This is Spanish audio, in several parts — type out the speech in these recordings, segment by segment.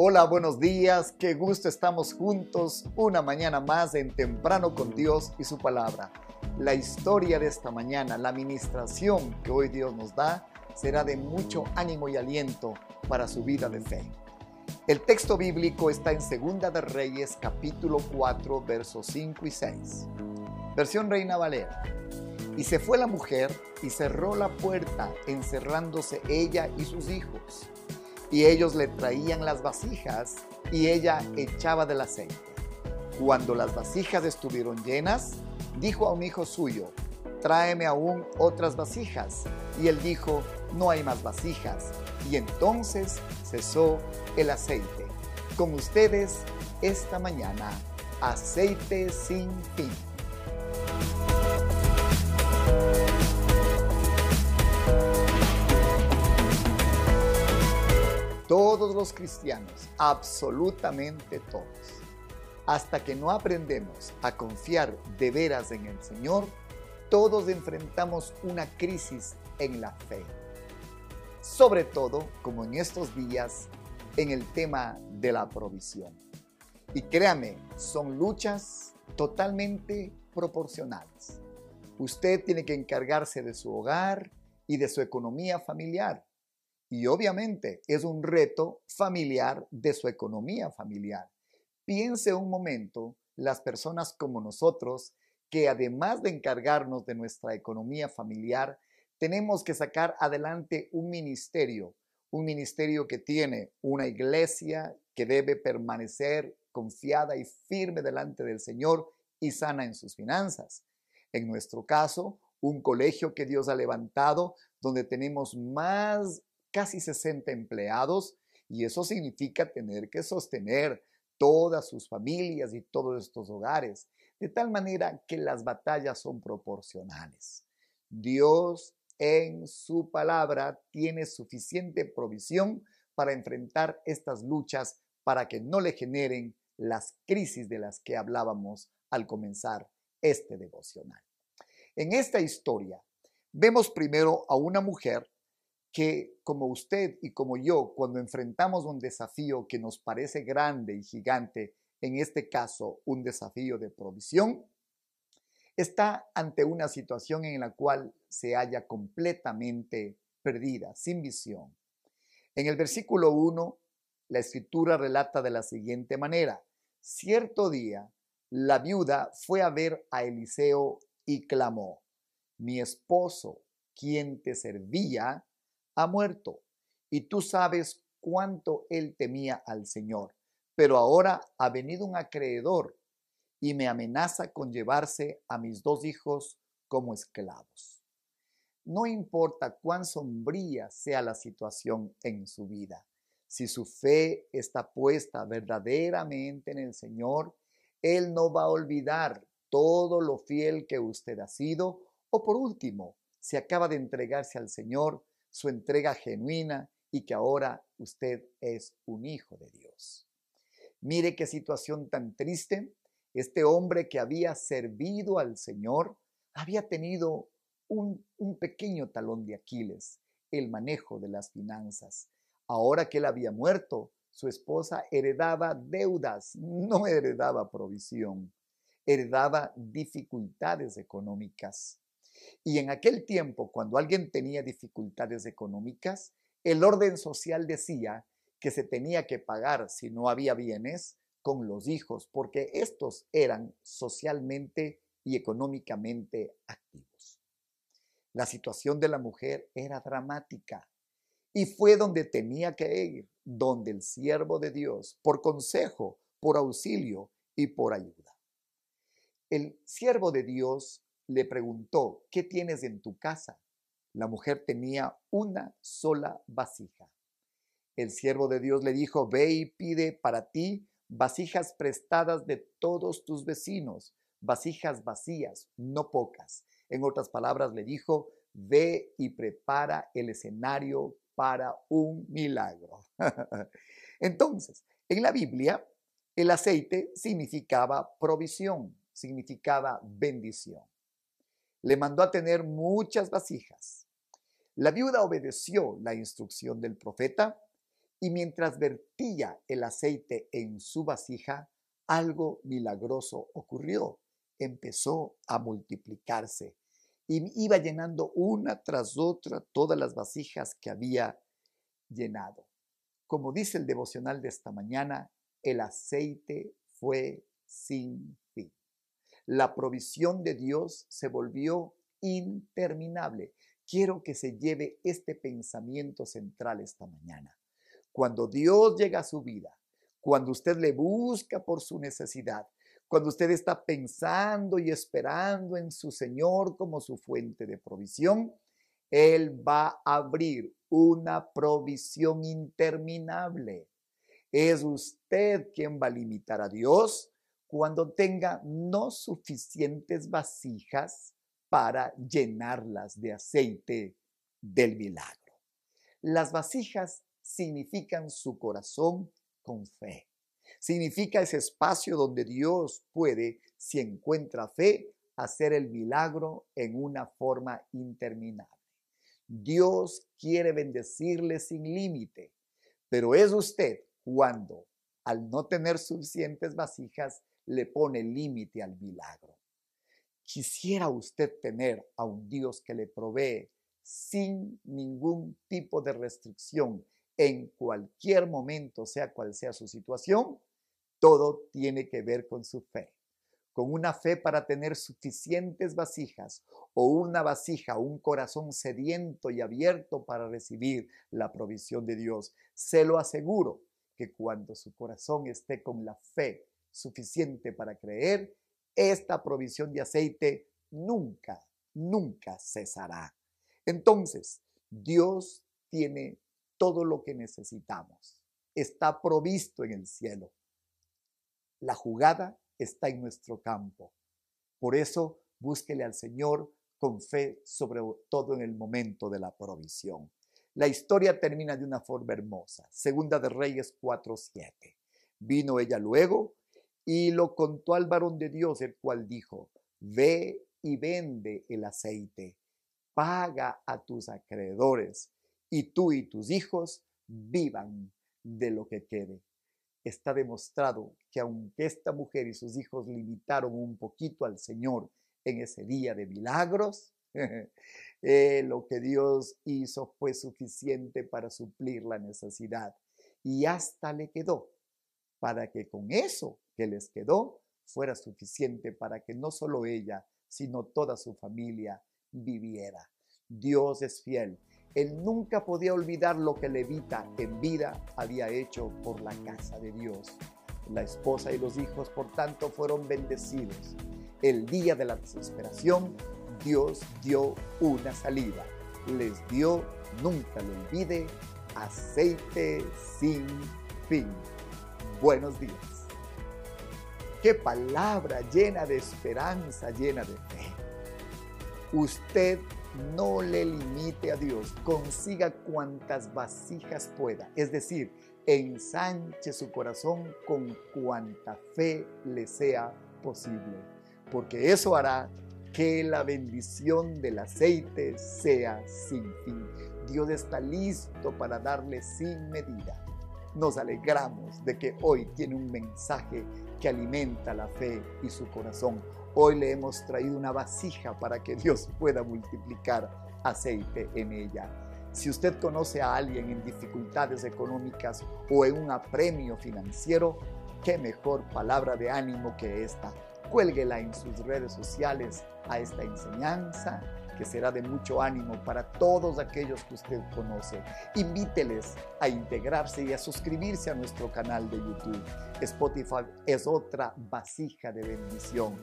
Hola, buenos días, qué gusto estamos juntos una mañana más en Temprano con Dios y su palabra. La historia de esta mañana, la administración que hoy Dios nos da, será de mucho ánimo y aliento para su vida de fe. El texto bíblico está en Segunda de Reyes capítulo 4 versos 5 y 6. Versión Reina Valera. Y se fue la mujer y cerró la puerta, encerrándose ella y sus hijos y ellos le traían las vasijas y ella echaba del aceite. Cuando las vasijas estuvieron llenas, dijo a un hijo suyo, tráeme aún otras vasijas. Y él dijo, no hay más vasijas. Y entonces cesó el aceite. Con ustedes esta mañana, aceite sin fin. Todos los cristianos, absolutamente todos, hasta que no aprendemos a confiar de veras en el Señor, todos enfrentamos una crisis en la fe. Sobre todo, como en estos días, en el tema de la provisión. Y créame, son luchas totalmente proporcionales. Usted tiene que encargarse de su hogar y de su economía familiar y obviamente es un reto familiar de su economía familiar. Piense un momento las personas como nosotros que además de encargarnos de nuestra economía familiar, tenemos que sacar adelante un ministerio, un ministerio que tiene una iglesia que debe permanecer confiada y firme delante del Señor y sana en sus finanzas. En nuestro caso, un colegio que Dios ha levantado donde tenemos más casi 60 empleados y eso significa tener que sostener todas sus familias y todos estos hogares, de tal manera que las batallas son proporcionales. Dios en su palabra tiene suficiente provisión para enfrentar estas luchas para que no le generen las crisis de las que hablábamos al comenzar este devocional. En esta historia vemos primero a una mujer que como usted y como yo, cuando enfrentamos un desafío que nos parece grande y gigante, en este caso un desafío de provisión, está ante una situación en la cual se halla completamente perdida, sin visión. En el versículo 1, la escritura relata de la siguiente manera, cierto día, la viuda fue a ver a Eliseo y clamó, mi esposo, quien te servía, ha muerto y tú sabes cuánto él temía al Señor. Pero ahora ha venido un acreedor y me amenaza con llevarse a mis dos hijos como esclavos. No importa cuán sombría sea la situación en su vida, si su fe está puesta verdaderamente en el Señor, Él no va a olvidar todo lo fiel que usted ha sido o por último, si acaba de entregarse al Señor, su entrega genuina y que ahora usted es un hijo de Dios. Mire qué situación tan triste. Este hombre que había servido al Señor había tenido un, un pequeño talón de Aquiles, el manejo de las finanzas. Ahora que él había muerto, su esposa heredaba deudas, no heredaba provisión, heredaba dificultades económicas. Y en aquel tiempo, cuando alguien tenía dificultades económicas, el orden social decía que se tenía que pagar si no había bienes con los hijos, porque estos eran socialmente y económicamente activos. La situación de la mujer era dramática y fue donde tenía que ir, donde el siervo de Dios, por consejo, por auxilio y por ayuda. El siervo de Dios le preguntó, ¿qué tienes en tu casa? La mujer tenía una sola vasija. El siervo de Dios le dijo, ve y pide para ti vasijas prestadas de todos tus vecinos, vasijas vacías, no pocas. En otras palabras, le dijo, ve y prepara el escenario para un milagro. Entonces, en la Biblia, el aceite significaba provisión, significaba bendición le mandó a tener muchas vasijas. La viuda obedeció la instrucción del profeta y mientras vertía el aceite en su vasija, algo milagroso ocurrió. Empezó a multiplicarse y iba llenando una tras otra todas las vasijas que había llenado. Como dice el devocional de esta mañana, el aceite fue sin. La provisión de Dios se volvió interminable. Quiero que se lleve este pensamiento central esta mañana. Cuando Dios llega a su vida, cuando usted le busca por su necesidad, cuando usted está pensando y esperando en su Señor como su fuente de provisión, Él va a abrir una provisión interminable. Es usted quien va a limitar a Dios cuando tenga no suficientes vasijas para llenarlas de aceite del milagro. Las vasijas significan su corazón con fe. Significa ese espacio donde Dios puede, si encuentra fe, hacer el milagro en una forma interminable. Dios quiere bendecirle sin límite, pero es usted cuando, al no tener suficientes vasijas, le pone límite al milagro. Quisiera usted tener a un Dios que le provee sin ningún tipo de restricción en cualquier momento, sea cual sea su situación, todo tiene que ver con su fe. Con una fe para tener suficientes vasijas o una vasija, un corazón sediento y abierto para recibir la provisión de Dios. Se lo aseguro que cuando su corazón esté con la fe suficiente para creer, esta provisión de aceite nunca, nunca cesará. Entonces, Dios tiene todo lo que necesitamos. Está provisto en el cielo. La jugada está en nuestro campo. Por eso, búsquele al Señor con fe, sobre todo en el momento de la provisión. La historia termina de una forma hermosa. Segunda de Reyes 4:7. Vino ella luego y lo contó al varón de Dios, el cual dijo, ve y vende el aceite, paga a tus acreedores y tú y tus hijos vivan de lo que quede. Está demostrado que aunque esta mujer y sus hijos limitaron un poquito al Señor en ese día de milagros, eh, lo que Dios hizo fue suficiente para suplir la necesidad y hasta le quedó para que con eso que les quedó fuera suficiente para que no solo ella, sino toda su familia viviera. Dios es fiel él nunca podía olvidar lo que Levita en vida había hecho por la casa de Dios. La esposa y los hijos, por tanto, fueron bendecidos. El día de la desesperación, Dios dio una salida. Les dio, nunca lo olvide, aceite sin fin. Buenos días. Qué palabra llena de esperanza, llena de fe. Usted no le limite a Dios, consiga cuantas vasijas pueda, es decir, ensanche su corazón con cuanta fe le sea posible, porque eso hará que la bendición del aceite sea sin fin. Dios está listo para darle sin medida. Nos alegramos de que hoy tiene un mensaje que alimenta la fe y su corazón. Hoy le hemos traído una vasija para que Dios pueda multiplicar aceite en ella. Si usted conoce a alguien en dificultades económicas o en un apremio financiero, qué mejor palabra de ánimo que esta. Cuélguela en sus redes sociales a esta enseñanza que será de mucho ánimo para todos aquellos que usted conoce. Invíteles a integrarse y a suscribirse a nuestro canal de YouTube. Spotify es otra vasija de bendición.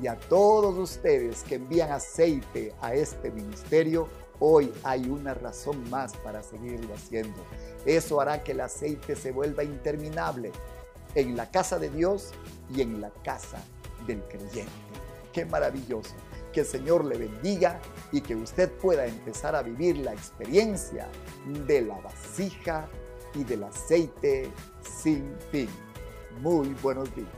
Y a todos ustedes que envían aceite a este ministerio, hoy hay una razón más para seguirlo haciendo. Eso hará que el aceite se vuelva interminable en la casa de Dios y en la casa del creyente. Qué maravilloso que el Señor le bendiga y que usted pueda empezar a vivir la experiencia de la vasija y del aceite sin fin. Muy buenos días.